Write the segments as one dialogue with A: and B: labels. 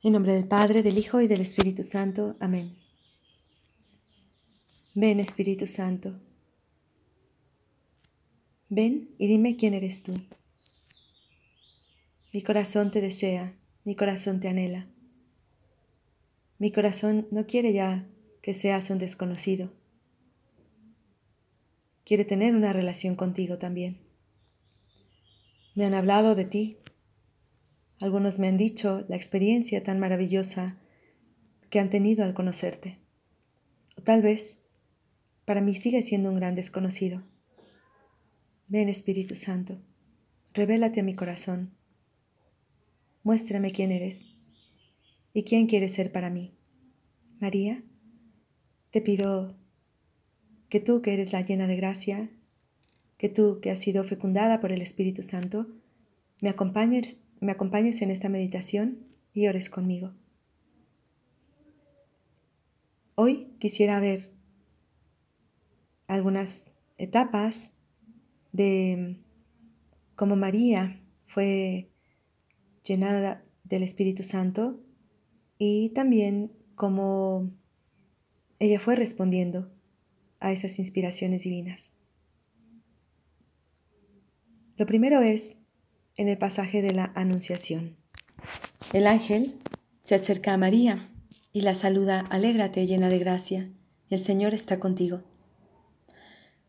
A: En nombre del Padre, del Hijo y del Espíritu Santo. Amén. Ven, Espíritu Santo. Ven y dime quién eres tú. Mi corazón te desea, mi corazón te anhela. Mi corazón no quiere ya que seas un desconocido. Quiere tener una relación contigo también. Me han hablado de ti, algunos me han dicho la experiencia tan maravillosa que han tenido al conocerte. O tal vez para mí sigue siendo un gran desconocido. Ven Espíritu Santo, revélate a mi corazón. Muéstrame quién eres y quién quieres ser para mí. María, te pido que tú que eres la llena de gracia, que tú que has sido fecundada por el Espíritu Santo, me acompañes me acompañes en esta meditación y ores conmigo. Hoy quisiera ver algunas etapas de cómo María fue llenada del Espíritu Santo y también cómo ella fue respondiendo a esas inspiraciones divinas. Lo primero es en el pasaje de la Anunciación. El ángel se acerca a María y la saluda, alégrate llena de gracia, el Señor está contigo.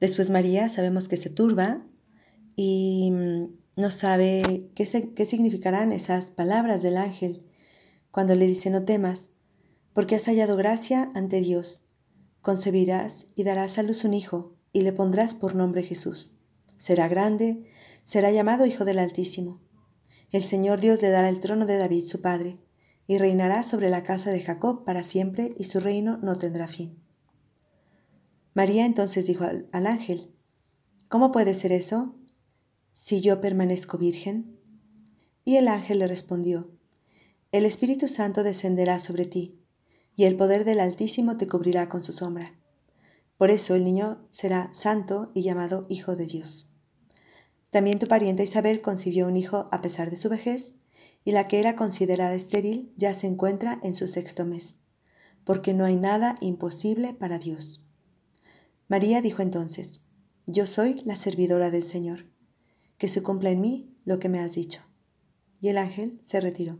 A: Después María sabemos que se turba y mm, no sabe qué, qué significarán esas palabras del ángel cuando le dice no temas, porque has hallado gracia ante Dios. Concebirás y darás a luz un hijo y le pondrás por nombre Jesús. Será grande será llamado Hijo del Altísimo. El Señor Dios le dará el trono de David, su padre, y reinará sobre la casa de Jacob para siempre, y su reino no tendrá fin. María entonces dijo al, ángel, ¿Cómo puede ser eso si yo permanezco virgen? Y el ángel le respondió, El Espíritu Santo descenderá sobre ti, y el poder del Altísimo te cubrirá con su sombra. Por eso el niño será santo y llamado Hijo de Dios. También tu pariente Isabel concibió un hijo a pesar de su vejez, y la que era considerada estéril ya se encuentra en su sexto mes, porque no hay nada imposible para Dios. María dijo entonces, Yo soy la servidora del Señor, que se cumpla en mí lo que me has dicho. Y el ángel se retiró.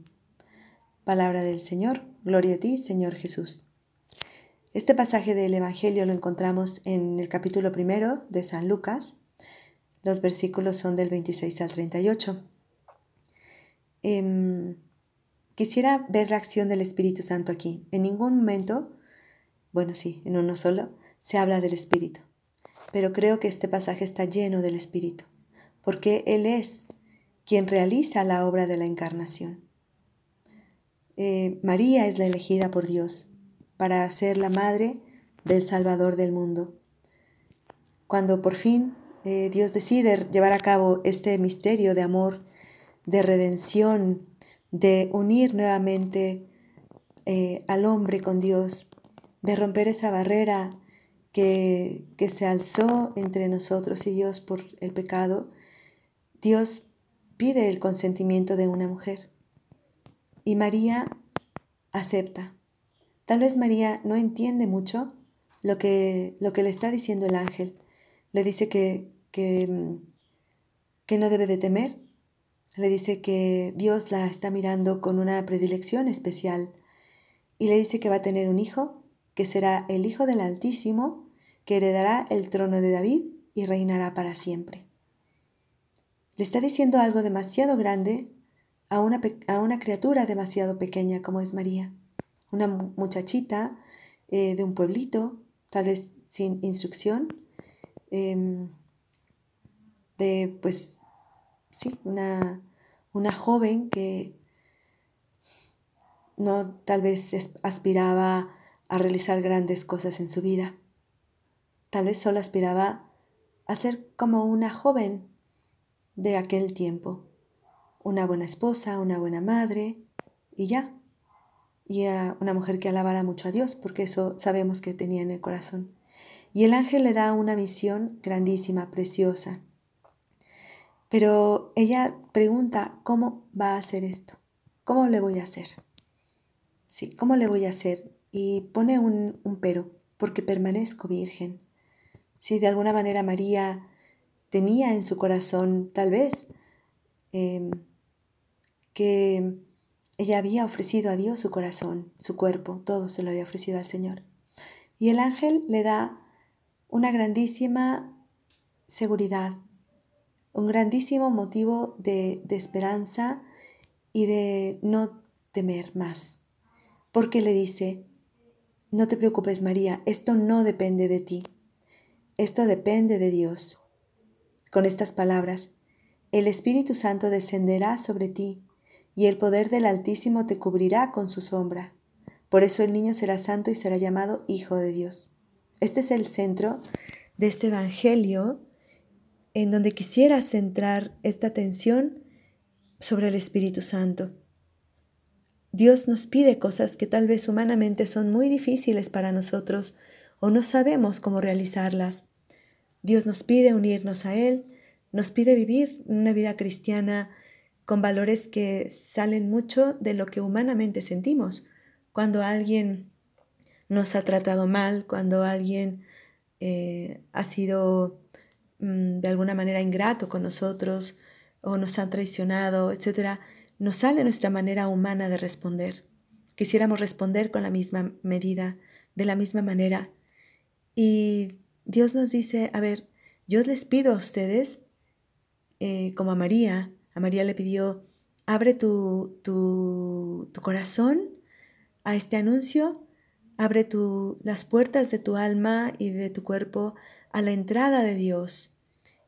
A: Palabra del Señor, gloria a ti, Señor Jesús. Este pasaje del Evangelio lo encontramos en el capítulo primero de San Lucas, los versículos son del 26 al 38. Em, quisiera ver la acción del Espíritu Santo aquí. En ningún momento, bueno, sí, en uno solo, se habla del Espíritu. Pero creo que este pasaje está lleno del Espíritu, porque Él es quien realiza la obra de la encarnación. Eh, María es la elegida por Dios para ser la madre del Salvador del mundo. Cuando por fin eh, Dios decide llevar a cabo este misterio de amor, de redención, de unir nuevamente eh, al hombre con Dios, de romper esa barrera que, que se alzó entre nosotros y Dios por el pecado, Dios pide el consentimiento de una mujer. Y María acepta. Tal vez María no entiende mucho lo que, lo que le está diciendo el ángel, le dice que, que, que no debe de temer, le dice que Dios la está mirando con una predilección especial y le dice que va a tener un hijo, que será el Hijo del Altísimo, que heredará el trono de David y reinará para siempre. Le está diciendo algo demasiado grande a una, a una criatura demasiado pequeña como es María, una muchachita eh, de un pueblito, tal vez sin instrucción, Em, de, pues, sí, una, una joven que no tal vez aspiraba a realizar grandes cosas en su vida. Tal vez solo aspiraba a ser como una joven de aquel tiempo, una buena esposa, una buena madre y ya. Y a una mujer que alabara mucho a Dios, porque eso sabemos que tenía en el corazón. Y el ángel le da una visión grandísima, preciosa. Pero ella pregunta, ¿cómo va a hacer esto? ¿Cómo le voy a hacer? sí, ¿cómo le voy a hacer? Y pone un, pero, porque permanezco virgen. Si de alguna manera María tenía en su corazón, tal vez, em, que ella había ofrecido a Dios su corazón, su cuerpo, todo se lo había ofrecido al Señor. Y el ángel le da una grandísima seguridad, un grandísimo motivo de, de esperanza y de no temer más. Porque le dice, no te preocupes María, esto no depende de ti, esto depende de Dios. Con estas palabras, el Espíritu Santo descenderá sobre ti y el poder del Altísimo te cubrirá con su sombra. Por eso el niño será santo y será llamado Hijo de Dios. Este es el centro de este Evangelio en donde quisiera centrar esta atención sobre el Espíritu Santo. Dios nos pide cosas que tal vez humanamente son muy difíciles para nosotros o no sabemos cómo realizarlas. Dios nos pide unirnos a Él, nos pide vivir una vida cristiana con valores que salen mucho de lo que humanamente sentimos. Cuando alguien nos ha tratado mal, cuando alguien eh, ha sido de alguna manera ingrato con nosotros o nos ha traicionado, etc., nos sale nuestra manera humana de responder. Quisiéramos responder con la misma medida, de la misma manera. Y Dios nos dice, a ver, yo les pido a ustedes, eh, como a María, a María le pidió, abre tu, tu, tu corazón a este anuncio, abre tu, las puertas de tu alma y de tu cuerpo a la entrada de Dios.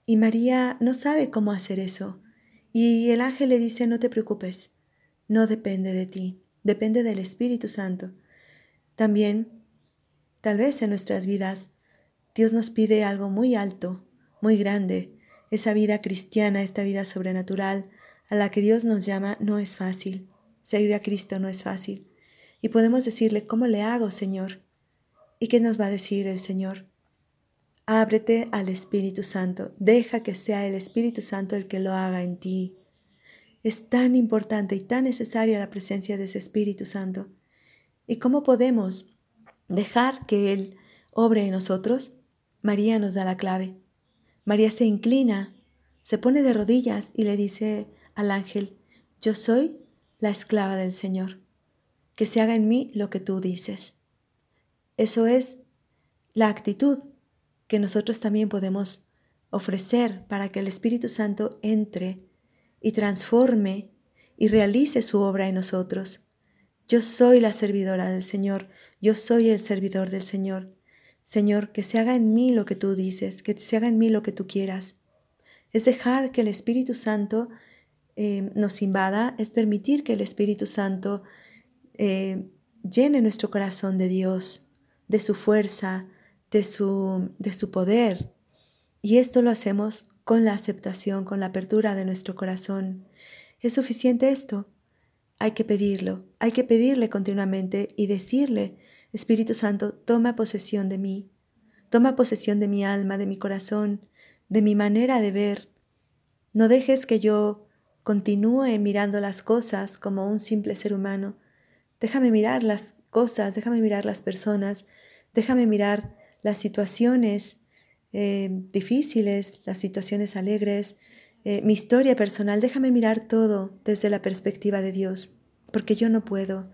A: Y María no sabe cómo hacer eso. Y el ángel le dice, no te preocupes, no depende de ti, depende del Espíritu Santo. También, tal vez en nuestras vidas, Dios nos pide algo muy alto, muy grande, esa vida cristiana, esta vida sobrenatural a la que Dios nos llama no es fácil. Seguir a Cristo no es fácil. Y podemos decirle, ¿cómo le hago, Señor? ¿Y qué nos va a decir el Señor? Ábrete al Espíritu Santo. Deja que sea el Espíritu Santo el que lo haga en ti. Es tan importante y tan necesaria la presencia de ese Espíritu Santo. ¿Y cómo podemos dejar que Él obre en nosotros? María nos da la clave. María se inclina, se pone de rodillas y le dice al ángel, yo soy la esclava del Señor, que se haga en mí lo que tú dices. Eso es la actitud que nosotros también podemos ofrecer para que el Espíritu Santo entre y transforme y realice su obra en nosotros. Yo soy la servidora del Señor, yo soy el servidor del Señor. Señor, que se haga en mí lo que tú dices, que se haga en mí lo que tú quieras. Es dejar que el Espíritu Santo eh, nos invada, es permitir que el Espíritu Santo eh, llene nuestro corazón de Dios, de su fuerza, de su, de su poder. Y esto lo hacemos con la aceptación, con la apertura de nuestro corazón. ¿Es suficiente esto? Hay que pedirlo, hay que pedirle continuamente y decirle, Espíritu Santo, toma posesión de mí, toma posesión de mi alma, de mi corazón, de mi manera de ver. No dejes que yo continúe mirando las cosas como un simple ser humano. Déjame mirar las cosas, déjame mirar las personas, déjame mirar las situaciones eh, difíciles, las situaciones alegres, eh, mi historia personal, déjame mirar todo desde la perspectiva de Dios, porque yo no puedo.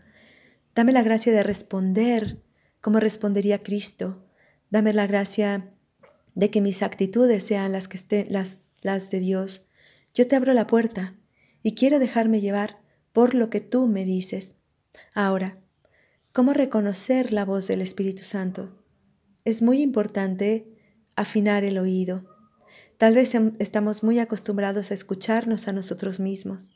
A: Dame la gracia de responder como respondería Cristo. Dame la gracia de que mis actitudes sean las que estén las, las de Dios. Yo te abro la puerta y quiero dejarme llevar por lo que tú me dices. Ahora, ¿cómo reconocer la voz del Espíritu Santo? Es muy importante afinar el oído. Tal vez em, estamos muy acostumbrados a escucharnos a nosotros mismos,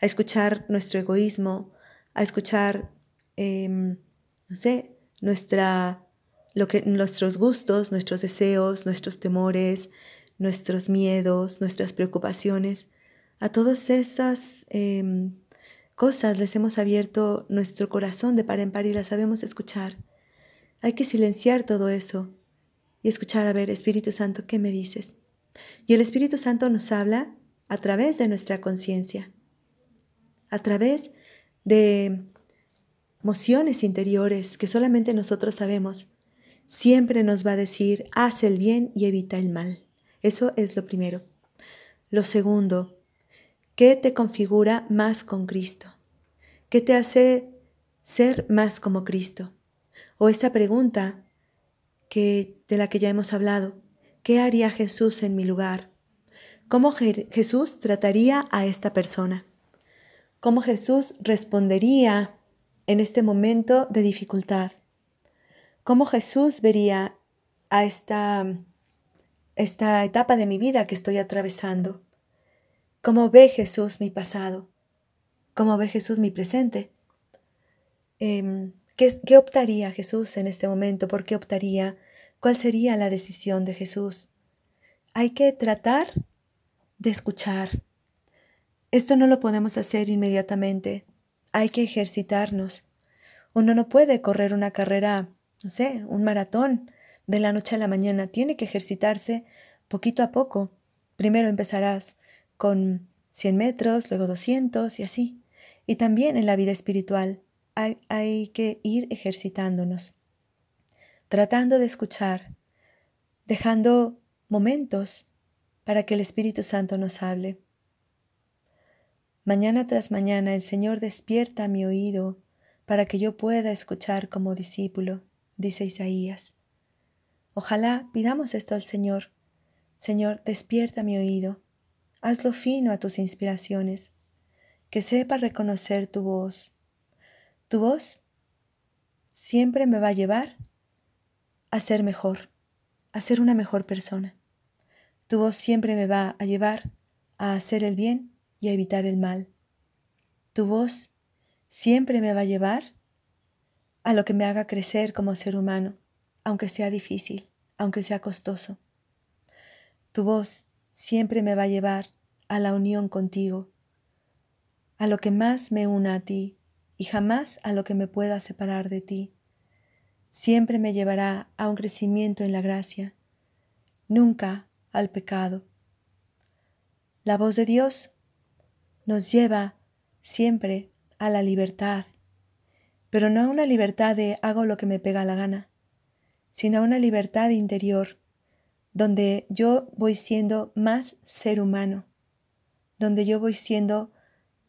A: a escuchar nuestro egoísmo, a escuchar Em, no sé, nuestra, lo que, nuestros gustos, nuestros deseos, nuestros temores, nuestros miedos, nuestras preocupaciones. A todas esas em, cosas les hemos abierto nuestro corazón de par en par y las sabemos escuchar. Hay que silenciar todo eso y escuchar, a ver, Espíritu Santo, ¿qué me dices? Y el Espíritu Santo nos habla a través de nuestra conciencia, a través de emociones interiores que solamente nosotros sabemos, siempre nos va a decir, haz el bien y evita el mal. Eso es lo primero. Lo segundo, ¿qué te configura más con Cristo? ¿Qué te hace ser más como Cristo? O esa pregunta que, de la que ya hemos hablado, ¿qué haría Jesús en mi lugar? ¿Cómo Jesús trataría a esta persona? ¿Cómo Jesús respondería en este momento de dificultad? ¿Cómo Jesús vería a esta, esta etapa de mi vida que estoy atravesando? ¿Cómo ve Jesús mi pasado? ¿Cómo ve Jesús mi presente? Em, ¿qué, ¿Qué optaría Jesús en este momento? ¿Por qué optaría? ¿Cuál sería la decisión de Jesús? Hay que tratar de escuchar. Esto no lo podemos hacer inmediatamente. Hay que ejercitarnos. Uno no puede correr una carrera, no sé, un maratón de la noche a la mañana. Tiene que ejercitarse poquito a poco. Primero empezarás con 100 metros, luego 200 y así. Y también en la vida espiritual hay, que ir ejercitándonos, tratando de escuchar, dejando momentos para que el Espíritu Santo nos hable. Mañana tras mañana el Señor despierta mi oído para que yo pueda escuchar como discípulo, dice Isaías. Ojalá pidamos esto al Señor. Señor, despierta mi oído Hazlo fino a tus inspiraciones, que sepa reconocer tu voz. Tu voz siempre me va a llevar a ser mejor, a ser una mejor persona. Tu voz siempre me va a llevar a hacer el bien y a evitar el mal. Tu voz siempre me va a llevar a lo que me haga crecer como ser humano, aunque sea difícil, aunque sea costoso. Tu voz siempre me va a llevar a la unión contigo, a lo que más me una a ti y jamás a lo que me pueda separar de ti. Siempre me llevará a un crecimiento en la gracia, nunca al pecado. La voz de Dios nos lleva siempre a la libertad, pero no a una libertad de hago lo que me pega la gana, sino a una libertad interior donde yo voy siendo más ser humano, donde yo voy siendo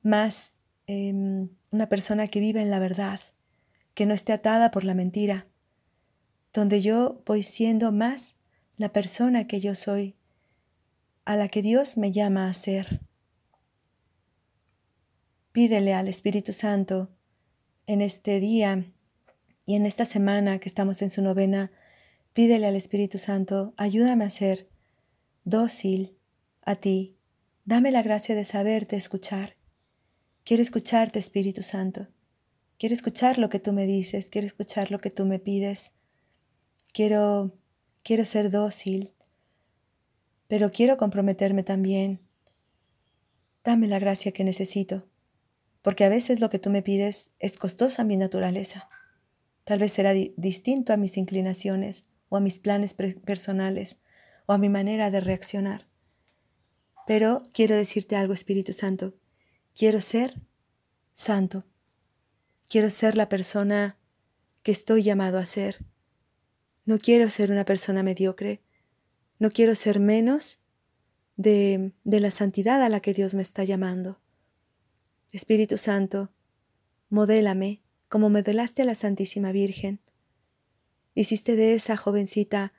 A: más em, una persona que vive en la verdad, que no esté atada por la mentira, donde yo voy siendo más la persona que yo soy, a la que Dios me llama a ser. Pídele al Espíritu Santo en este día y en esta semana que estamos en su novena, pídele al Espíritu Santo, ayúdame a ser dócil a ti, Dame la gracia de saberte escuchar. Quiero escucharte, Espíritu Santo. Quiero escuchar lo que tú me dices, quiero escuchar lo que tú me pides. Quiero quiero ser dócil, pero quiero comprometerme también. Dame la gracia que necesito, porque a veces lo que tú me pides es costoso a mi naturaleza. Tal vez será distinto a mis inclinaciones o a mis planes personales o a mi manera de reaccionar. Pero quiero decirte algo, Espíritu Santo. Quiero ser santo. Quiero ser la persona que estoy llamado a ser. No quiero ser una persona mediocre. No quiero ser menos de, de la santidad a la que Dios me está llamando. Espíritu Santo, modélame como modelaste a la Santísima Virgen. Hiciste de esa jovencita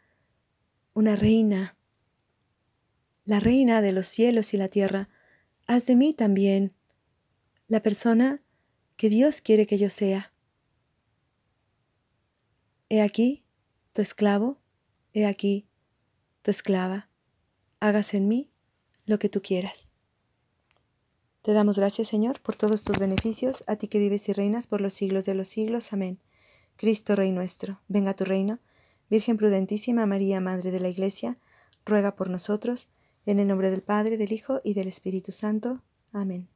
A: una reina la reina de los cielos y la tierra, haz de mí también la persona que Dios quiere que yo sea. He aquí tu esclavo, he aquí tu esclava, hágase en mí lo que tú quieras. Te damos gracias, Señor, por todos tus beneficios, a ti que vives y reinas por los siglos de los siglos. Amén. Cristo, Rey nuestro, venga a tu reino. Virgen prudentísima María, Madre de la Iglesia, ruega por nosotros, en el nombre del Padre, del Hijo y del Espíritu Santo. Amén.